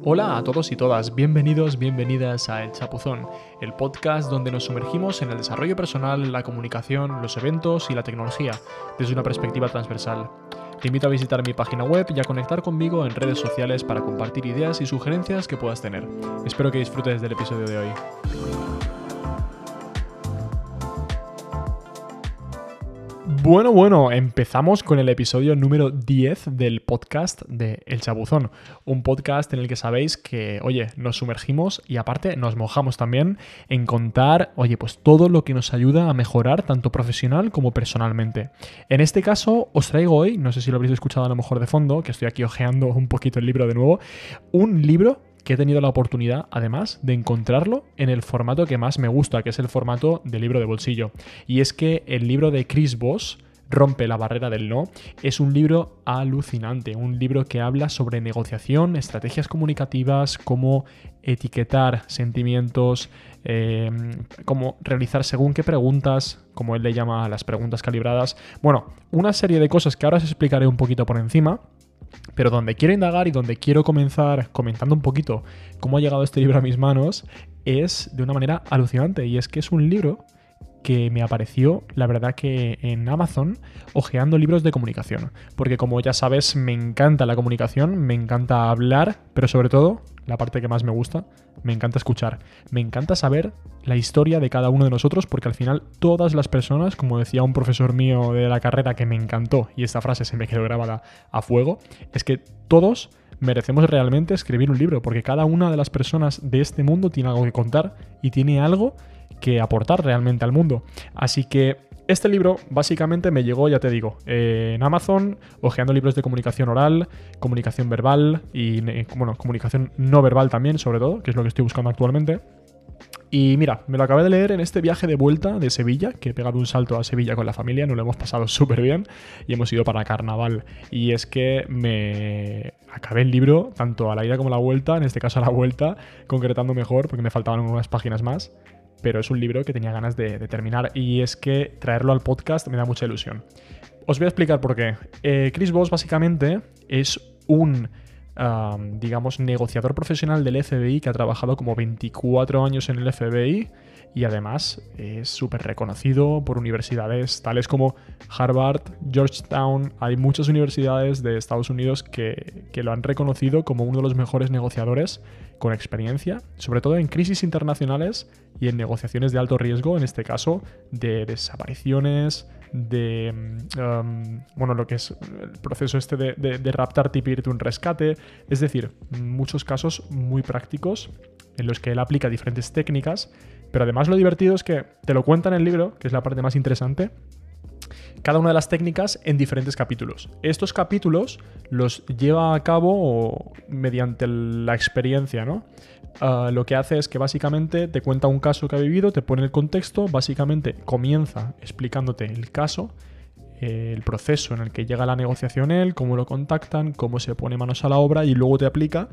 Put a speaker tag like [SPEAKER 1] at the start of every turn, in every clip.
[SPEAKER 1] Hola a todos y todas, bienvenidos, bienvenidas a El Chapuzón, el podcast donde nos sumergimos en el desarrollo personal, la comunicación, los eventos y la tecnología desde una perspectiva transversal. Te invito a visitar mi página web y a conectar conmigo en redes sociales para compartir ideas y sugerencias que puedas tener. Espero que disfrutes del episodio de hoy. Bueno, bueno, empezamos con el episodio número 10 del podcast de El Chabuzón. Un podcast en el que sabéis que, oye, nos sumergimos y aparte nos mojamos también en contar, oye, pues todo lo que nos ayuda a mejorar tanto profesional como personalmente. En este caso, os traigo hoy, no sé si lo habréis escuchado a lo mejor de fondo, que estoy aquí ojeando un poquito el libro de nuevo, un libro que he tenido la oportunidad, además, de encontrarlo en el formato que más me gusta, que es el formato de libro de bolsillo. Y es que el libro de Chris Voss, Rompe la barrera del no, es un libro alucinante, un libro que habla sobre negociación, estrategias comunicativas, cómo etiquetar sentimientos, em, cómo realizar según qué preguntas, como él le llama las preguntas calibradas. Bueno, una serie de cosas que ahora os explicaré un poquito por encima, pero donde quiero indagar y donde quiero comenzar comentando un poquito cómo ha llegado este libro a mis manos es de una manera alucinante. Y es que es un libro que me apareció, la verdad que en Amazon, ojeando libros de comunicación. Porque como ya sabes, me encanta la comunicación, me encanta hablar, pero sobre todo, la parte que más me gusta, me encanta escuchar. Me encanta saber la historia de cada uno de nosotros porque al final todas las personas, como decía un profesor mío de la carrera que me encantó, y esta frase se me quedó grabada a fuego, es que todos merecemos realmente escribir un libro porque cada una de las personas de este mundo tiene algo que contar y tiene algo que aportar realmente al mundo. Así que este libro básicamente me llegó, ya te digo, en Amazon, hojeando libros de comunicación oral, comunicación verbal y, bueno, comunicación no verbal también, sobre todo, que es lo que estoy buscando actualmente. Y mira, me lo acabé de leer en este viaje de vuelta de Sevilla, que he pegado un salto a Sevilla con la familia, nos lo hemos pasado súper bien y hemos ido para carnaval. Y es que me acabé el libro, tanto a la ida como a la vuelta, en este caso a la vuelta, concretando mejor, porque me faltaban unas páginas más pero es un libro que tenía ganas de, terminar y es que traerlo al podcast me da mucha ilusión. Os voy a explicar por qué. Eh, Chris Voss básicamente es un, digamos, negociador profesional del FBI que ha trabajado como 24 años en el FBI y además es súper reconocido por universidades tales como Harvard, Georgetown. Hay muchas universidades de Estados Unidos que, que lo han reconocido como uno de los mejores negociadores con experiencia, sobre todo en crisis internacionales y en negociaciones de alto riesgo, en este caso de desapariciones, de, um, bueno, lo que es el proceso este de, de, raptar y pedirte un rescate, es decir, muchos casos muy prácticos en los que él aplica diferentes técnicas, pero además lo divertido es que te lo cuenta en el libro, que es la parte más interesante, cada una de las técnicas en diferentes capítulos. Estos capítulos los lleva a cabo mediante la experiencia, ¿no? Ah, lo que hace es que básicamente te cuenta un caso que ha vivido, te pone el contexto, básicamente comienza explicándote el caso, el proceso en el que llega la negociación él, cómo lo contactan, cómo se pone manos a la obra y luego te aplica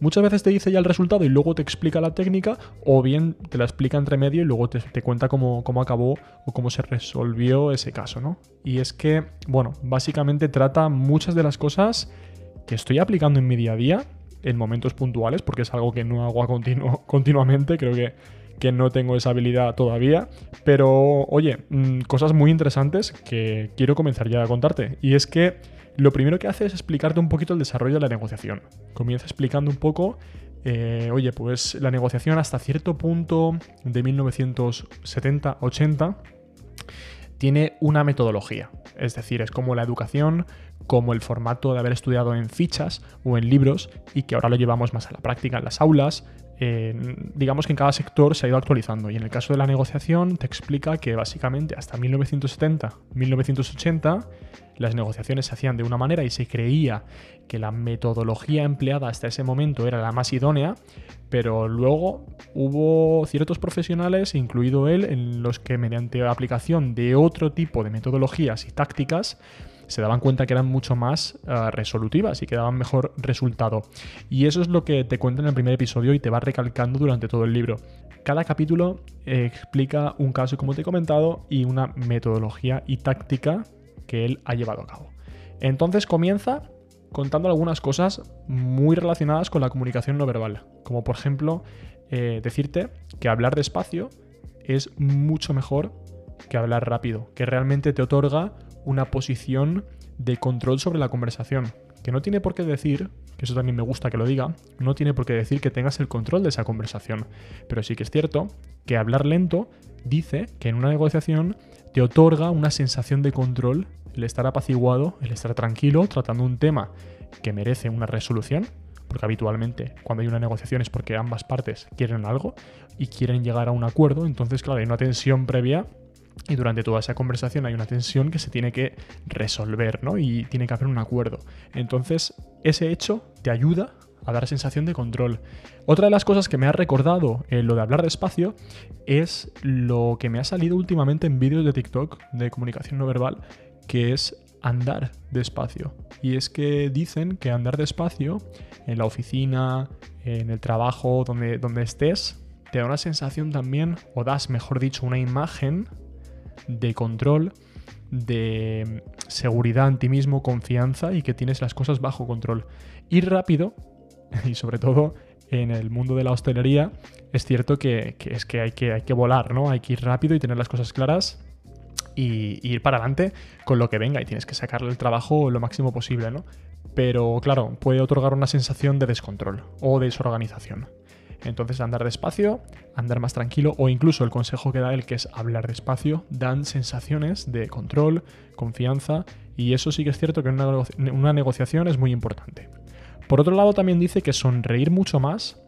[SPEAKER 1] Muchas veces te dice ya el resultado y luego te explica la técnica, o bien te la explica entre medio y luego te, cuenta cómo, cómo, acabó o cómo se resolvió ese caso, ¿no? Y es que, bueno, básicamente trata muchas de las cosas que estoy aplicando en mi día a día, en momentos puntuales, porque es algo que no hago a continuamente, creo que, que no tengo esa habilidad todavía, pero oye, mm, cosas muy interesantes que quiero comenzar ya a contarte. Y es que lo primero que hace es explicarte un poquito el desarrollo de la negociación. Comienza explicando un poco, eh, oye, pues la negociación hasta cierto punto de 1970-80 tiene una metodología. Es decir, es como la educación, como el formato de haber estudiado en fichas o en libros y que ahora lo llevamos más a la práctica en las aulas. Digamos que en cada sector se ha ido actualizando. Y en el caso de la negociación te explica que básicamente hasta 1970-1980 las negociaciones se hacían de una manera y se creía que la metodología empleada hasta ese momento era la más idónea, pero luego hubo ciertos profesionales, incluido él, en los que mediante aplicación de otro tipo de metodologías y tácticas se daban cuenta que eran mucho más eh, resolutivas y que daban mejor resultado. Y eso es lo que te cuenta en el primer episodio y te va recalcando durante todo el libro. Cada capítulo eh, explica un caso, como te he comentado, y una metodología y táctica que él ha llevado a cabo. Entonces comienza contando algunas cosas muy relacionadas con la comunicación no verbal, como por ejemplo eh, decirte que hablar despacio es mucho mejor que hablar rápido, que realmente te otorga una posición de control sobre la conversación, que no tiene por qué decir, que eso también me gusta que lo diga, no tiene por qué decir que tengas el control de esa conversación, pero sí que es cierto que hablar lento dice que en una negociación te otorga una sensación de control, el estar apaciguado, el estar tranquilo, tratando un tema que merece una resolución, porque habitualmente cuando hay una negociación es porque ambas partes quieren algo y quieren llegar a un acuerdo, entonces claro, hay una tensión previa y durante toda esa conversación hay una tensión que se tiene que resolver, ¿no? Y tiene que haber un acuerdo. Entonces, ese hecho te ayuda a dar sensación de control. Otra de las cosas que me ha recordado en lo de hablar despacio es lo que me ha salido últimamente en vídeos de TikTok de comunicación no verbal, que es andar despacio. Y es que dicen que andar despacio en la oficina, en el trabajo, donde, donde estés, te da una sensación también, o das, mejor dicho, una imagen de control, de seguridad en ti mismo, confianza y que tienes las cosas bajo control. Ir rápido, y sobre todo en el mundo de la hostelería, es cierto que, es que hay, que hay que volar, ¿no? Hay que ir rápido y tener las cosas claras y, ir para adelante con lo que venga y tienes que sacarle el trabajo lo máximo posible, ¿no? Pero claro, puede otorgar una sensación de descontrol o desorganización. Entonces andar despacio, andar más tranquilo o incluso el consejo que da él que es hablar despacio, dan sensaciones de control, confianza y eso sí que es cierto que en una, negociación es muy importante. Por otro lado también dice que sonreír mucho más,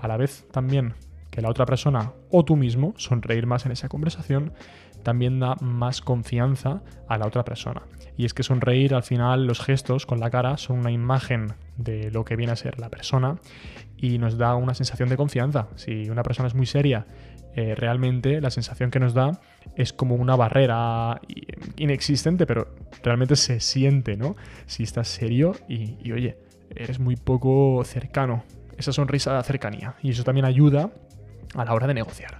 [SPEAKER 1] a la vez también que la otra persona o tú mismo sonreír más en esa conversación, también da más confianza a la otra persona. Y es que sonreír al final, los gestos con la cara son una imagen de lo que viene a ser la persona y nos da una sensación de confianza. Si una persona es muy seria, eh, realmente la sensación que nos da es como una barrera inexistente, pero realmente se siente, ¿no? Si estás serio y, y oye, eres muy poco cercano. Esa sonrisa de cercanía. Y eso también ayuda a la hora de negociar.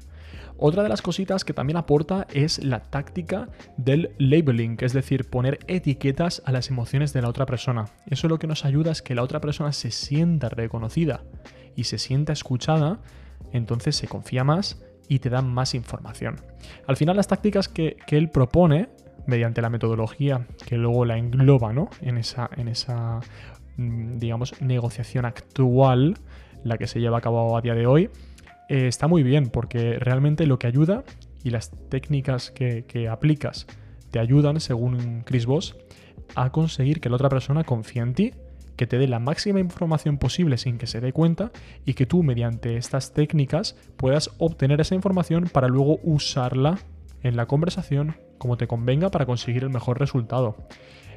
[SPEAKER 1] Otra de las cositas que también aporta es la táctica del labeling, es decir, poner etiquetas a las emociones de la otra persona. Eso lo que nos ayuda es que la otra persona se sienta reconocida y se sienta escuchada, entonces se confía más y te da más información. Al final las tácticas que, él propone, mediante la metodología que luego la engloba ¿no? en esa, en esa mm, digamos, negociación actual, la que se lleva a cabo a día de hoy, eh, está muy bien porque realmente lo que ayuda y las técnicas que, aplicas te ayudan, según Chris Voss, a conseguir que la otra persona confíe en ti, que te dé la máxima información posible sin que se dé cuenta y que tú mediante estas técnicas puedas obtener esa información para luego usarla en la conversación como te convenga para conseguir el mejor resultado.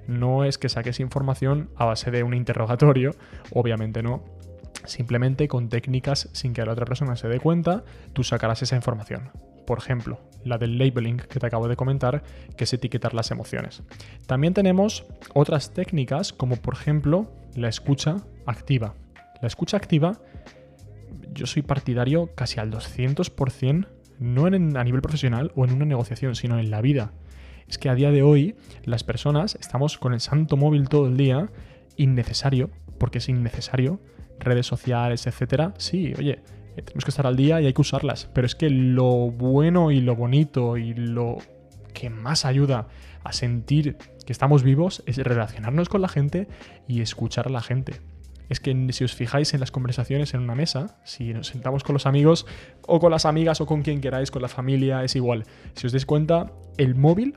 [SPEAKER 1] No es que saques información a base de un interrogatorio, obviamente no, Simplemente con técnicas sin que la otra persona se dé cuenta, tú sacarás esa información. Por ejemplo, la del labeling que te acabo de comentar, que es etiquetar las emociones. También tenemos otras técnicas como por ejemplo la escucha activa. La escucha activa, yo soy partidario casi al 200%, no en, a nivel profesional o en una negociación, sino en la vida. Es que a día de hoy las personas estamos con el santo móvil todo el día, innecesario, porque es innecesario, redes sociales, etcétera, sí, oye, eh, tenemos que estar al día y hay que usarlas. Pero es que lo bueno y lo bonito y lo que más ayuda a sentir que estamos vivos es relacionarnos con la gente y escuchar a la gente. Es que si os fijáis en las conversaciones en una mesa, si nos sentamos con los amigos o con las amigas o con quien queráis, con la familia, es igual. Si os dais cuenta, el móvil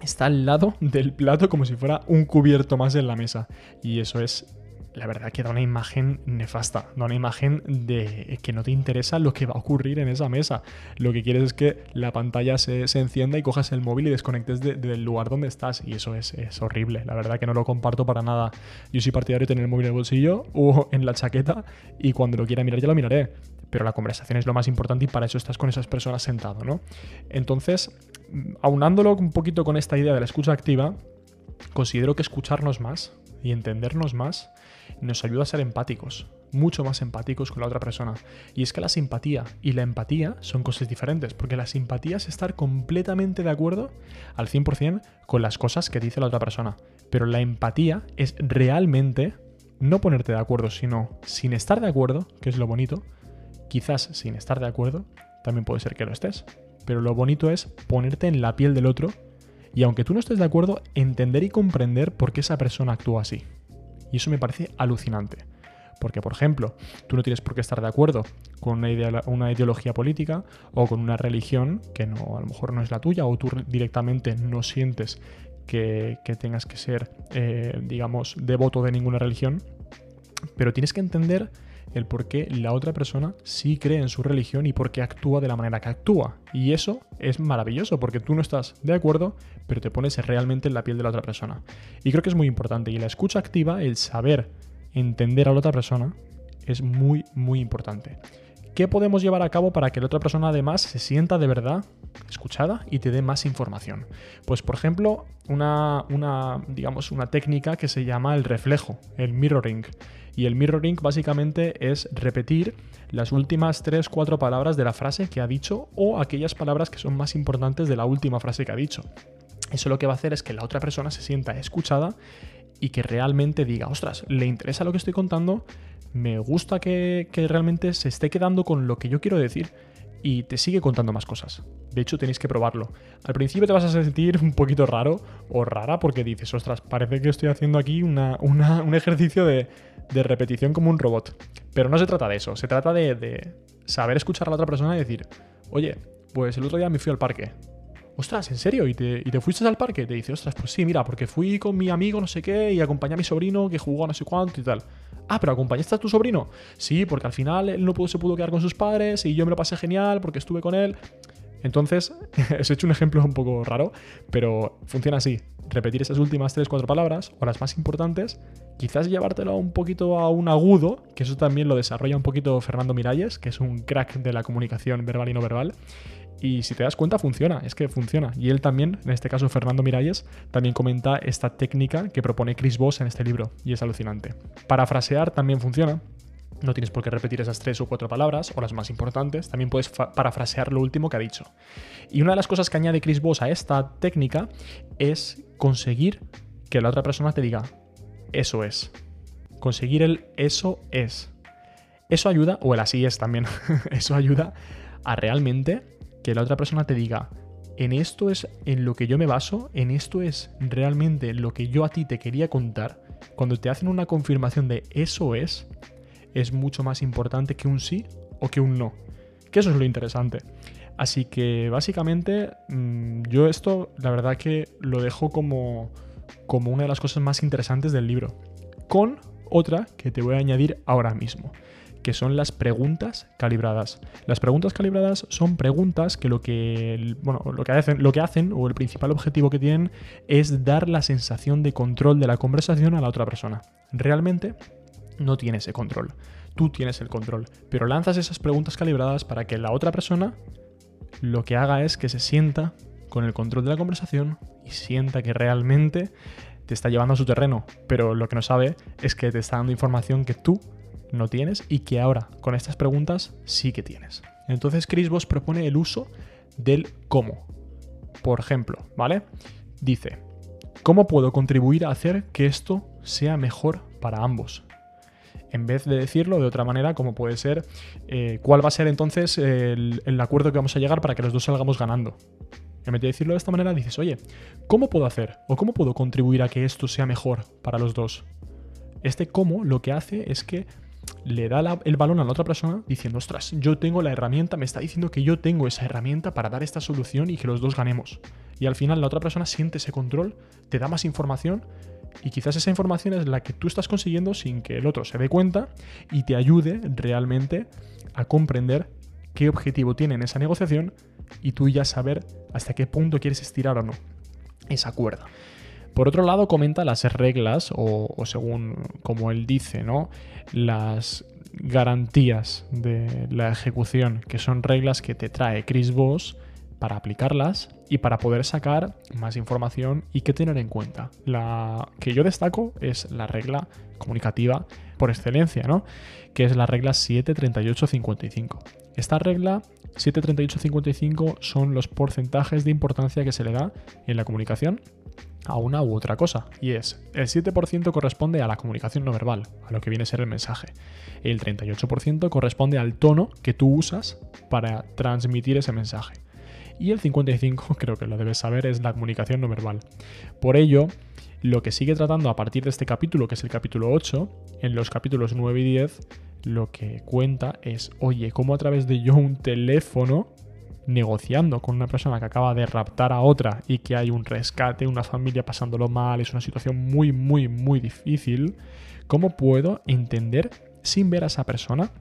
[SPEAKER 1] está al lado del plato como si fuera un cubierto más en la mesa. Y eso es la verdad que da una imagen nefasta, da una imagen de que no te interesa lo que va a ocurrir en esa mesa. Lo que quieres es que la pantalla se, encienda y cojas el móvil y desconectes del lugar donde estás. Y eso es, es, horrible, la verdad que no lo comparto para nada. Yo soy partidario de tener el móvil en el bolsillo o en la chaqueta y cuando lo quiera mirar ya lo miraré. Pero la conversación es lo más importante y para eso estás con esas personas sentado, ¿no? Entonces, aunándolo un poquito con esta idea de la escucha activa, considero que escucharnos más y entendernos más nos ayuda a ser empáticos, mucho más empáticos con la otra persona. Y es que la simpatía y la empatía son cosas diferentes, porque la simpatía es estar completamente de acuerdo al 100% con las cosas que dice la otra persona. Pero la empatía es realmente no ponerte de acuerdo, sino sin estar de acuerdo, que es lo bonito, quizás sin estar de acuerdo, también puede ser que lo estés, pero lo bonito es ponerte en la piel del otro y aunque tú no estés de acuerdo, entender y comprender por qué esa persona actúa así. Y eso me parece alucinante. Porque, por ejemplo, tú no tienes por qué estar de acuerdo con una, ideología política o con una religión que no, a lo mejor no es la tuya o tú directamente no sientes que, tengas que ser, eh, digamos, devoto de ninguna religión. Pero tienes que entender el por qué la otra persona sí cree en su religión y por qué actúa de la manera que actúa. Y eso es maravilloso porque tú no estás de acuerdo, pero te pones realmente en la piel de la otra persona. Y creo que es muy importante. Y la escucha activa, el saber entender a la otra persona, es muy, muy importante. ¿Qué podemos llevar a cabo para que la otra persona además se sienta de verdad escuchada y te dé más información? Pues por ejemplo, una, digamos, una técnica que se llama el reflejo, el mirroring. Y el mirroring básicamente es repetir las últimas 3-4 palabras de la frase que ha dicho o aquellas palabras que son más importantes de la última frase que ha dicho. Eso lo que va a hacer es que la otra persona se sienta escuchada y que realmente diga, ostras, le interesa lo que estoy contando, me gusta que, realmente se esté quedando con lo que yo quiero decir y te sigue contando más cosas. De hecho, tenéis que probarlo. Al principio te vas a sentir un poquito raro o rara porque dices, ostras, parece que estoy haciendo aquí un ejercicio de, repetición como un robot. Pero no se trata de eso, se trata de, de saber escuchar a la otra persona y decir, oye, pues el otro día me fui al parque ostras, ¿en serio? ¿Y te, fuiste al parque? Te dice, ostras, pues sí, mira, porque fui con mi amigo no sé qué y acompañé a mi sobrino que jugó no sé cuánto y tal. Ah, pero acompañaste a tu sobrino. Sí, porque al final él no se pudo quedar con sus padres y yo me lo pasé genial porque estuve con él. Entonces, os he hecho un ejemplo un poco raro, pero funciona así. Repetir esas últimas 3-4 palabras, o las más importantes, quizás llevártelo un poquito a un agudo, que eso también lo desarrolla un poquito Fernando Miralles, que es un crack de la comunicación verbal y no verbal. Y si te das cuenta, funciona, es que funciona. Y él también, en este caso Fernando Miralles, también comenta esta técnica que propone Chris Voss en este libro, y es alucinante. Parafrasear también funciona. No tienes por qué repetir esas tres o cuatro palabras, o las más importantes, también puedes parafrasear lo último que ha dicho. Y una de las cosas que añade Chris Voss a esta técnica es conseguir que la otra persona te diga, eso es. Conseguir el eso es. Eso ayuda, o el así es también, eso ayuda a realmente que la otra persona te diga, en esto es en lo que yo me baso, en esto es realmente lo que yo a ti te quería contar, cuando te hacen una confirmación de eso es, es mucho más importante que un sí o que un no. Que eso es lo interesante. Así que básicamente mm, yo esto la verdad que lo dejo como, como una de las cosas más interesantes del libro. Con otra que te voy a añadir ahora mismo que son las preguntas calibradas. Las preguntas calibradas son preguntas que lo que, bueno, lo que, hacen, lo que hacen o el principal objetivo que tienen es dar la sensación de control de la conversación a la otra persona. Realmente no tiene ese control. Tú tienes el control, pero lanzas esas preguntas calibradas para que la otra persona lo que haga es que se sienta con el control de la conversación y sienta que realmente te está llevando a su terreno, pero lo que no sabe es que te está dando información que tú no tienes y que ahora con estas preguntas sí que tienes. Entonces Chris Voss propone el uso del cómo. Por ejemplo, ¿vale? Dice, ¿cómo puedo contribuir a hacer que esto sea mejor para ambos? En vez de decirlo de otra manera, como puede ser, eh, ¿cuál va a ser entonces el, el acuerdo que vamos a llegar para que los dos salgamos ganando? En vez de decirlo de esta manera, dices, oye, ¿cómo puedo hacer o cómo puedo contribuir a que esto sea mejor para los dos? Este cómo lo que hace es que le da el balón a la otra persona diciendo, ostras, yo tengo la herramienta, me está diciendo que yo tengo esa herramienta para dar esta solución y que los dos ganemos. Y al final la otra persona siente ese control, te da más información y quizás esa información es la que tú estás consiguiendo sin que el otro se dé cuenta y te ayude realmente a comprender qué objetivo tiene en esa negociación y tú ya saber hasta qué punto quieres estirar o no esa cuerda. Por otro lado, comenta las reglas, o, según como él dice, ¿no? Las garantías de la ejecución, que son reglas que te trae Chris Voss para aplicarlas y para poder sacar más información y que tener en cuenta. La que yo destaco es la regla comunicativa por excelencia, ¿no? Que es la regla 73855. Esta regla 73855 son los porcentajes de importancia que se le da en la comunicación a una u otra cosa. Y es, el 7% corresponde a la comunicación no verbal, a lo que viene a ser el mensaje. El 38% corresponde al tono que tú usas para transmitir ese mensaje. Y el 55%, creo que lo debes saber, es la comunicación no verbal. Por ello, lo que sigue tratando a partir de este capítulo, que es el capítulo 8, en los capítulos 9 y 10, lo que cuenta es, oye, cómo a través de yo un teléfono negociando con una persona que acaba de raptar a otra y que hay un rescate, una familia pasándolo mal, es una situación muy, muy, muy difícil, ¿cómo puedo entender sin ver a esa persona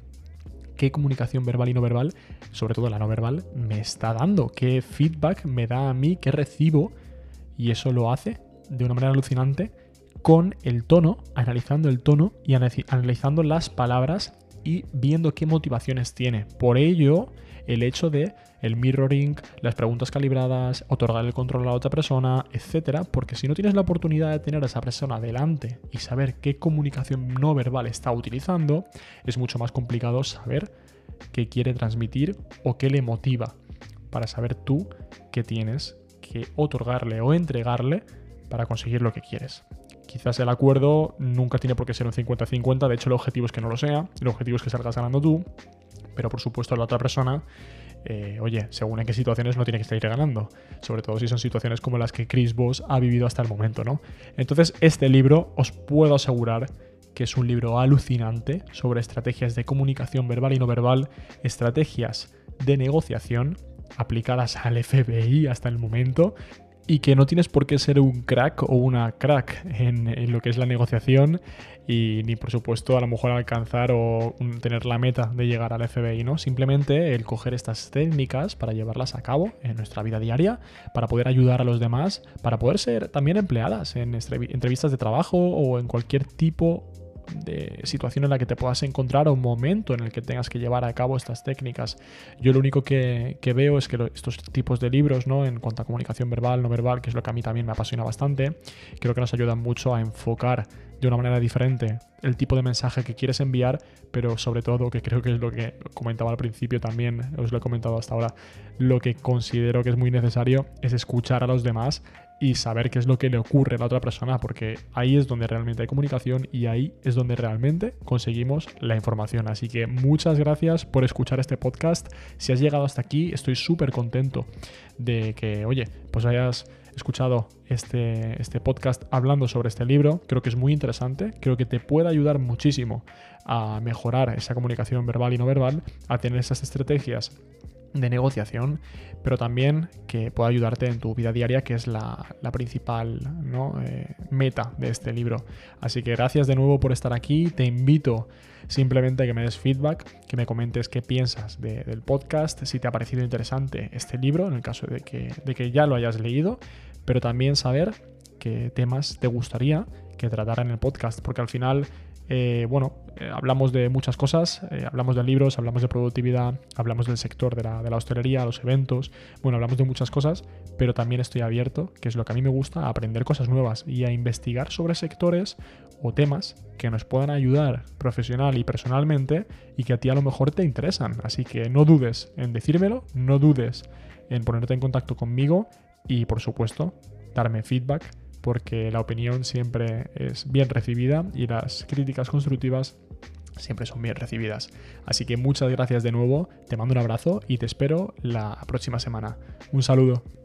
[SPEAKER 1] qué comunicación verbal y no verbal, sobre todo la no verbal, me está dando? ¿Qué feedback me da a mí? ¿Qué recibo? Y eso lo hace de una manera alucinante con el tono, analizando el tono y analizando las palabras y viendo qué motivaciones tiene. Por ello, el hecho de el mirroring, las preguntas calibradas, otorgar el control a la otra persona, etcétera, porque si no tienes la oportunidad de tener a esa persona delante y saber qué comunicación no verbal está utilizando, es mucho más complicado saber qué quiere transmitir o qué le motiva para saber tú qué tienes que otorgarle o entregarle para conseguir lo que quieres. Quizás el acuerdo nunca tiene por qué ser un 50-50, de hecho el objetivo es que no lo sea, el objetivo es que salgas ganando tú, pero por supuesto la otra persona, eh, oye, según en qué situaciones no tiene que estar ganando, sobre todo si son situaciones como las que Chris Voss ha vivido hasta el momento, ¿no? Entonces este libro os puedo asegurar que es un libro alucinante sobre estrategias de comunicación verbal y no verbal, estrategias de negociación aplicadas al FBI hasta el momento, y que no tienes por qué ser un crack o una crack en, lo que es la negociación y ni por supuesto a lo mejor alcanzar o tener la meta de llegar al FBI, ¿no? Simplemente el coger estas técnicas para llevarlas a cabo en nuestra vida diaria, para poder ayudar a los demás, para poder ser también empleadas en entrevistas de trabajo o en cualquier tipo de situación en la que te puedas encontrar o momento en el que tengas que llevar a cabo estas técnicas. Yo lo único que, veo es que estos tipos de libros, ¿no? En cuanto a comunicación verbal, no verbal, que es lo que a mí también me apasiona bastante, creo que nos ayudan mucho a enfocar de una manera diferente el tipo de mensaje que quieres enviar, pero sobre todo, que creo que es lo que comentaba al principio también, os lo he comentado hasta ahora, lo que considero que es muy necesario es escuchar a los demás y saber qué es lo que le ocurre a la otra persona, porque ahí es donde realmente hay comunicación y ahí es donde realmente conseguimos la información. Así que muchas gracias por escuchar este podcast. Si has llegado hasta aquí, estoy súper contento de que, oye, pues hayas escuchado este, este podcast hablando sobre este libro. Creo que es muy interesante, creo que te puede ayudar muchísimo a mejorar esa comunicación verbal y no verbal, a tener esas estrategias de negociación, pero también que pueda ayudarte en tu vida diaria, que es la, principal eh, meta de este libro. Así que gracias de nuevo por estar aquí. Te invito simplemente a que me des feedback, que me comentes qué piensas del podcast, si te ha parecido interesante este libro, en el caso de que, de que ya lo hayas leído, pero también saber qué temas te gustaría que tratara en el podcast, porque al final eh, bueno, eh, hablamos de muchas cosas, eh, hablamos de libros, hablamos de productividad, hablamos del sector de la, de la, hostelería, los eventos, bueno, hablamos de muchas cosas, pero también estoy abierto, que es lo que a mí me gusta, a aprender cosas nuevas y a investigar sobre sectores o temas que nos puedan ayudar profesional y personalmente y que a ti a lo mejor te interesan. Así que no dudes en decírmelo, no dudes en ponerte en contacto conmigo y por supuesto darme feedback porque la opinión siempre es bien recibida y las críticas constructivas siempre son bien recibidas. Así que muchas gracias de nuevo, te mando un abrazo y te espero la próxima semana. Un saludo.